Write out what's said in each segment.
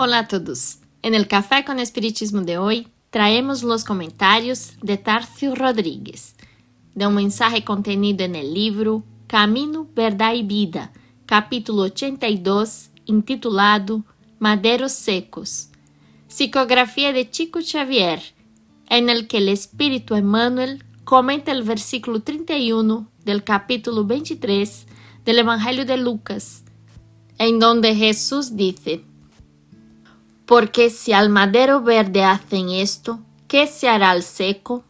Hola a todos. En el Café con Espiritismo de hoy traemos los comentarios de Tarcio Rodríguez, de un mensaje contenido en el libro Camino, Verdad y Vida, capítulo 82, intitulado Maderos Secos, psicografía de Chico Xavier, en el que el Espíritu Emmanuel comenta el versículo 31 del capítulo 23 del Evangelio de Lucas, en donde Jesús dice, Porque si al madero verde hacen esto, ¿qué se hará al seco?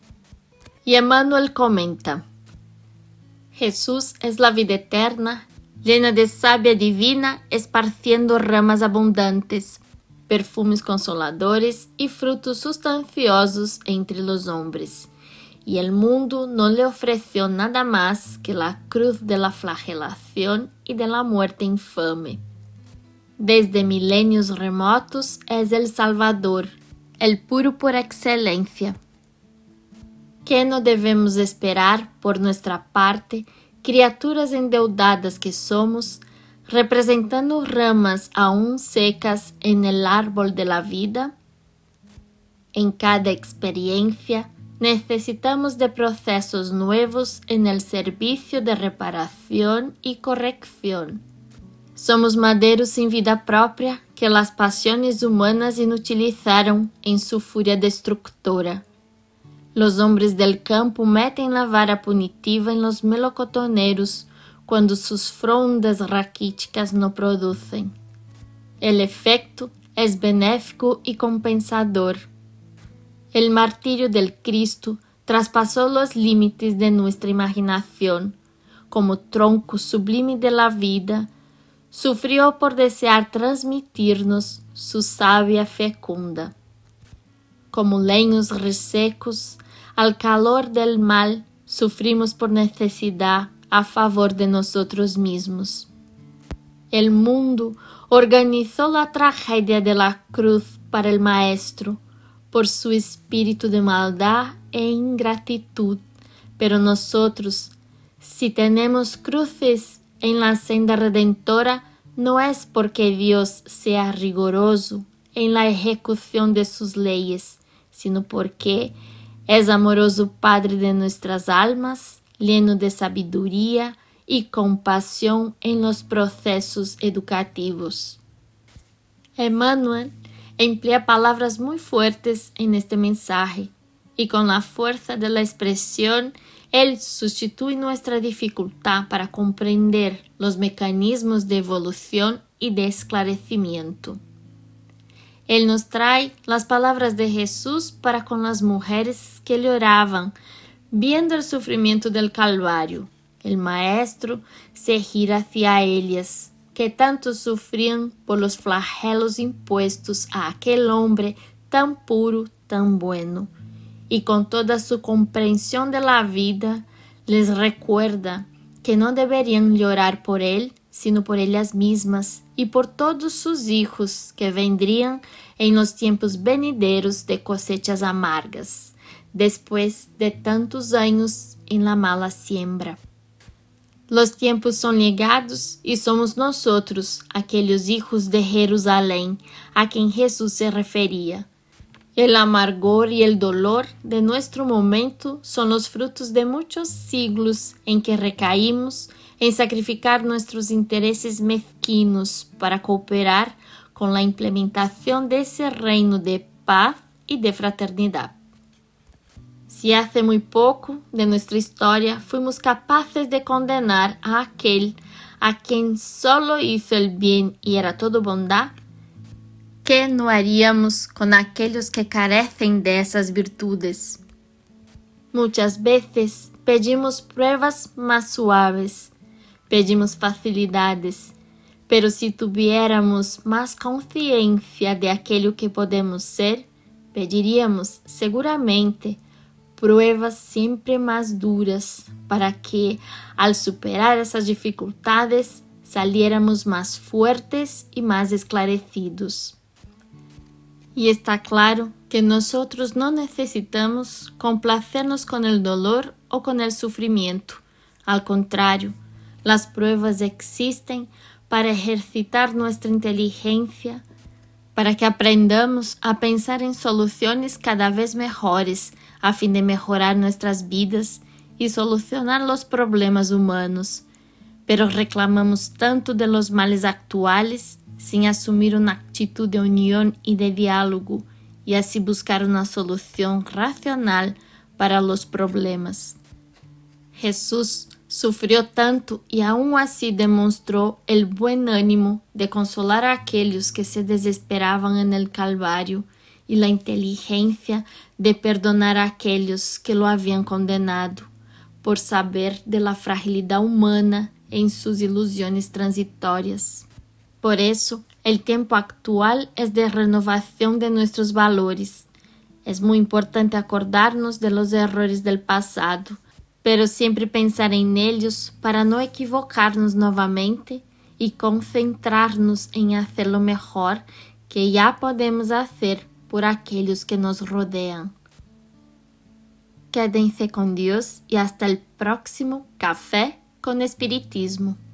Y Emmanuel comenta, Jesús es la vida eterna, llena de savia divina, esparciendo ramas abundantes, perfumes consoladores y frutos sustanciosos entre los hombres y el mundo no le ofreció nada más que la cruz de la flagelación y de la muerte infame. Desde milenios remotos es el Salvador, el puro por excelencia. ¿Qué no debemos esperar por nuestra parte, criaturas endeudadas que somos, representando ramas aún secas en el árbol de la vida? En cada experiencia, necesitamos de procesos nuevos en el servicio de reparación y corrección. Somos maderos sin vida propia que las pasiones humanas inutilizaron en su furia destructora. Los hombres del campo meten la vara punitiva en los melocotoneros cuando sus frondas raquíticas no producen. El efecto es benéfico y compensador. El martirio del Cristo traspasó los límites de nuestra imaginación. Como tronco sublime de la vida, sufrió por desear transmitirnos su savia fecunda. Como leños resecos, al calor del mal, sufrimos por necesidad a favor de nosotros mismos. El mundo organizó la tragedia de la cruz para el Maestro, por su espíritu de maldad e ingratitud. Pero nosotros, si tenemos cruces en la senda redentora, no es porque Dios sea rigoroso en la ejecución de sus leyes, sino porque es amoroso Padre de nuestras almas, lleno de sabiduría y compasión en los procesos educativos. Emmanuel emplea palabras muy fuertes en este mensaje y con la fuerza de la expresión él sustituye nuestra dificultad para comprender los mecanismos de evolución y de esclarecimiento. Él nos trae las palabras de Jesús para con las mujeres que le oraban, viendo el sufrimiento del Calvario. El Maestro se gira hacia ellas que tanto sufrían por los flagelos impuestos a aquel hombre tan puro, tan bueno, y con toda su comprensión de la vida les recuerda que no deberían llorar por él, sino por ellas mismas y por todos sus hijos que vendrían en los tiempos venideros de cosechas amargas, después de tantos años en la mala siembra. Los tiempos son llegados y somos nosotros, aquellos hijos de Jerusalén, a quien Jesús se refería. El amargor y el dolor de nuestro momento son los frutos de muchos siglos en que recaímos en sacrificar nuestros intereses mezquinos para cooperar con la implementación de ese reino de paz y de fraternidad. Si hace muy poco de nuestra historia fuimos capaces de condenar a aquel a quien solo hizo el bien y era todo bondad, ¿qué no haríamos con aquellos que carecen de esas virtudes? Muchas veces pedimos pruebas más suaves, pedimos facilidades, pero si tuviéramos más conciencia de aquello que podemos ser, pediríamos seguramente pruebas siempre más duras para que al superar esas dificultades saliéramos más fuertes y más esclarecidos. Y está claro que nosotros no necesitamos complacernos con el dolor o con el sufrimiento. Al contrario, las pruebas existen para ejercitar nuestra inteligencia, para que aprendamos a pensar em soluções cada vez melhores a fim de melhorar nossas vidas e solucionar os problemas humanos. Pero reclamamos tanto de los males actuales sem assumir uma atitude de união e de diálogo e assim buscar uma solução racional para os problemas. Jesus sofreu tanto e aún assim demonstrou o bom ânimo de consolar a aqueles que se desesperavam no Calvário e a inteligência de perdonar a aqueles que lo haviam condenado, por saber de la fragilidade humana em suas ilusões transitórias. Por isso, o tempo actual é de renovação de nossos valores. É muito importante acordarnos de los errores del passado pero sempre pensar em neles para não equivocar-nos e concentrar-nos em fazer o melhor que já podemos fazer por aqueles que nos rodeiam. Quédense com Deus e hasta o próximo Café com Espiritismo.